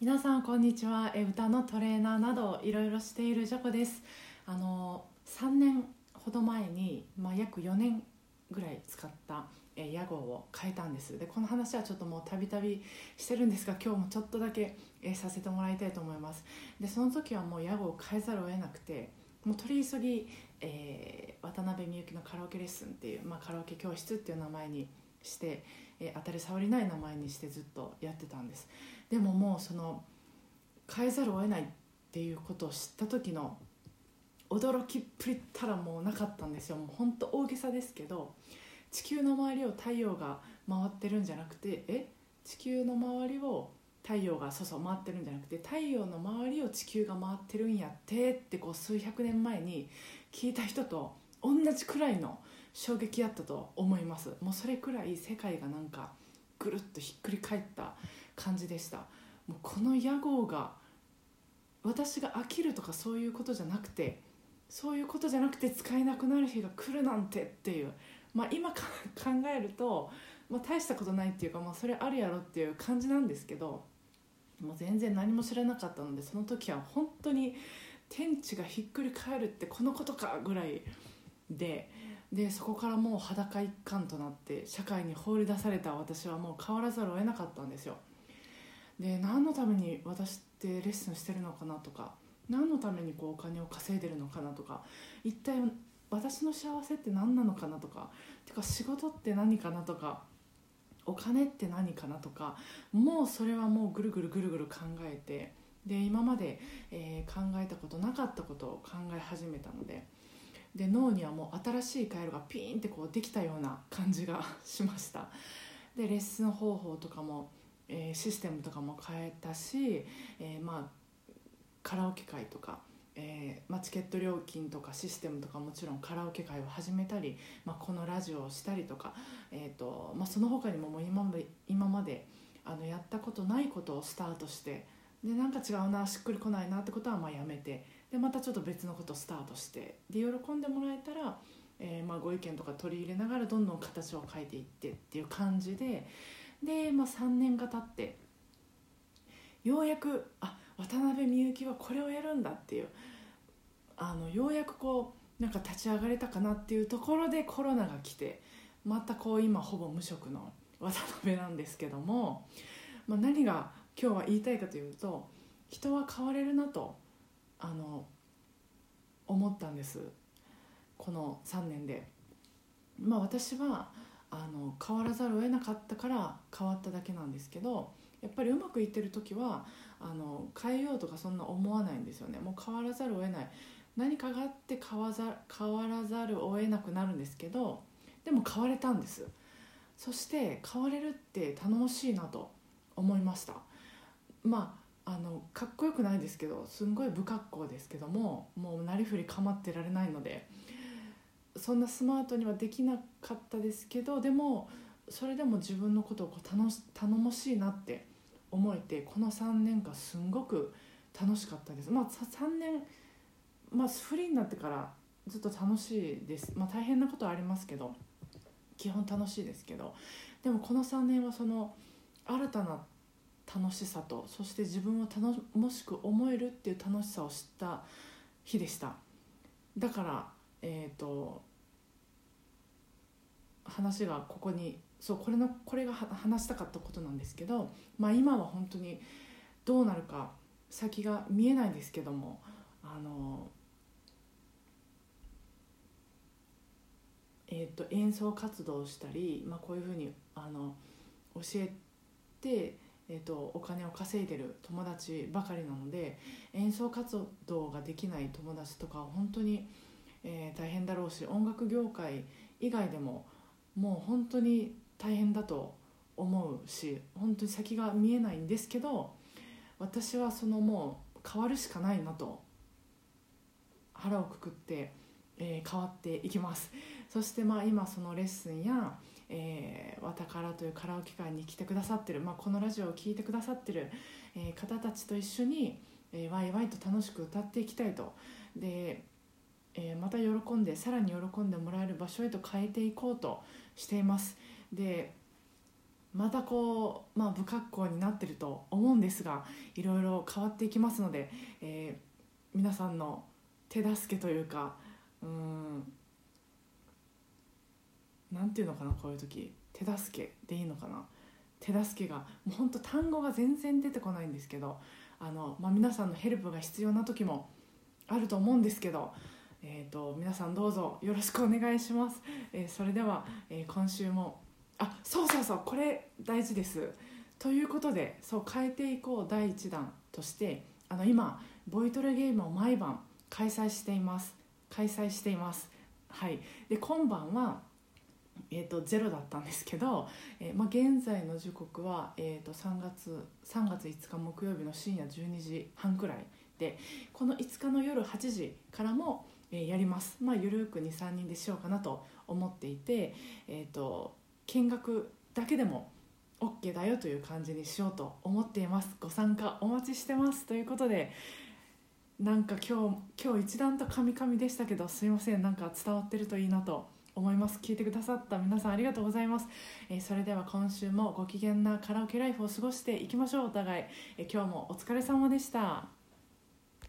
皆さんこんにちは。歌のトレーナーなどいろいろしているジャコです。あの3年ほど前に、まあ、約4年ぐらい使った屋号を変えたんです。でこの話はちょっともうたびたびしてるんですが今日もちょっとだけ、させてもらいたいと思います。でその時はもう屋号を変えざるを得なくてもう取り急ぎ、えー、渡辺美幸のカラオケレッスンっていう、まあ、カラオケ教室っていう名前にして、えー、当たり障りない名前にしてずっとやってたんです。でももうその変えざるを得ないっていうことを知った時の驚きっぷりったらもうなかったんですよ。もうほんと大げさですけど地球の周りを太陽が回ってるんじゃなくてえ？地球の周りを太陽がそうそう回ってるんじゃなくて太陽の周りを地球が回ってるんやってってこう数百年前に聞いた人と同じくらいの衝撃やったと思います。もうそれくらい世界がなんかぐるっとひっくり返った感じでした。もうこの屋号が私が飽きるとかそういうことじゃなくてそういうことじゃなくて使えなくなる日が来るなんてっていうまあ、今 考えると、まあ、大したことないっていうか、まあ、それあるやろっていう感じなんですけどもう全然何も知らなかったのでその時は本当に天地がひっくり返るってこのことかぐらいででそこからもう裸一貫となって社会に放り出された私はもう変わらざるを得なかったんですよ。で何のために私ってレッスンしてるのかなとか何のためにこうお金を稼いでるのかなとか一体私の幸せって何なのかなとかてか仕事って何かなとかお金って何かなとかもうそれはもうぐるぐるぐるぐる考えてで今まで、えー、考えたことなかったことを考え始めたのでで脳にはもう新しい回路がピーンってこうできたような感じが しました。でレッスン方法とかも、えー、システムとかも変えたし、えー、まあカラオケ会とかえーまあ、チケット料金とかシステムとかもちろんカラオケ会を始めたり、まあ、このラジオをしたりとか、えーとまあ、その他にももう今まで今まであのやったことないことをスタートしてでなんか違うなしっくりこないなってことはまあやめてでまたちょっと別のことスタートしてで喜んでもらえたら、えー、まあご意見とか取り入れながらどんどん形を変えていってっていう感じでで、まあ、3年が経ってようやくあ渡辺美幸はこれをやるんだっていうあのようやくこうなんか立ち上がれたかなっていうところでコロナが来てまたこう今ほぼ無職の渡辺なんですけども、まあ、何が今日は言いたいかというと人は変われるなとあの思ったんです。この3年で。まあ、私はあの変わらざるを得なかったから変わっただけなんですけどやっぱりうまくいってる時はあの変えようとかそんな思わないんですよね。もう変わらざるを得ない。何かがあって変わざ変わらざるを得なくなるんですけどでも変われたんです。そして変われるって頼もしいなと思いました。まああのかっこよくないですけどすんごい不格好ですけどももうなりふり構ってられないのでそんなスマートにはできなかったですけどでもそれでも自分のことをこう頼頼もしいなって思えてこの3年間すんごく楽しかったです。まあ3年、まあ、フリーになってからずっと楽しいです。まあ大変なことはありますけど基本楽しいですけどでもこの3年はその新たな楽しさとそして自分を頼もしく思えるっていう楽しさを知った日でした。だからえっ、ー、と話がここにそうこれのこれが話したかったことなんですけど、まあ、今は本当にどうなるか先が見えないんですけどもあの、えーと、演奏活動をしたり、まあ、こういうふうにあの教えて、えーと、お金を稼いでる友達ばかりなので演奏活動ができない友達とかは本当に、えー、大変だろうし音楽業界以外でももう本当に大変だと思うし本当に先が見えないんですけど私はそのもう変わるしかないなと腹をくくって、えー、変わっていきます。そしてまあ今そのレッスンや「えー、わたから」というカラオケ会に来てくださってる、まあ、このラジオを聴いてくださってる、えー、方たちと一緒に、えー、ワイワイと楽しく歌っていきたいとで、えー、また喜んでさらに喜んでもらえる場所へと変えていこうとしています。でまたこう、まあ、不格好になってると思うんですがいろいろ変わっていきますので、えー、皆さんの手助けというかうんていうのかなこういう時。手助けでいいのかな。手助けがもうほんと単語が全然出てこないんですけどあの、まあ、皆さんのヘルプが必要な時もあると思うんですけど、えーと、皆さんどうぞよろしくお願いします、えー、それでは、えー、今週もあそうそうそうこれ大事です。ということでそう変えていこう第1弾としてあの今ボイトレゲームを毎晩開催しています。開催しています。はい。で今晩はえーと、ゼロだったんですけど、えーまあ、現在の時刻は、えーと、3月3月5日木曜日の深夜12時半くらいでこの5日の夜8時からも、えー、やります。まあゆるく23人でしようかなと思っていて、えーと、見学だけでも OK だよという感じにしようと思っています。ご参加お待ちしてます。ということでなんか今日今日一段とカミカミでしたけどすいません。なんか伝わってるといいなと思います。聞いてくださった皆さんありがとうございます、えー、それでは今週もご機嫌なカラオケライフを過ごしていきましょう。お互い、えー、今日もお疲れ様でした。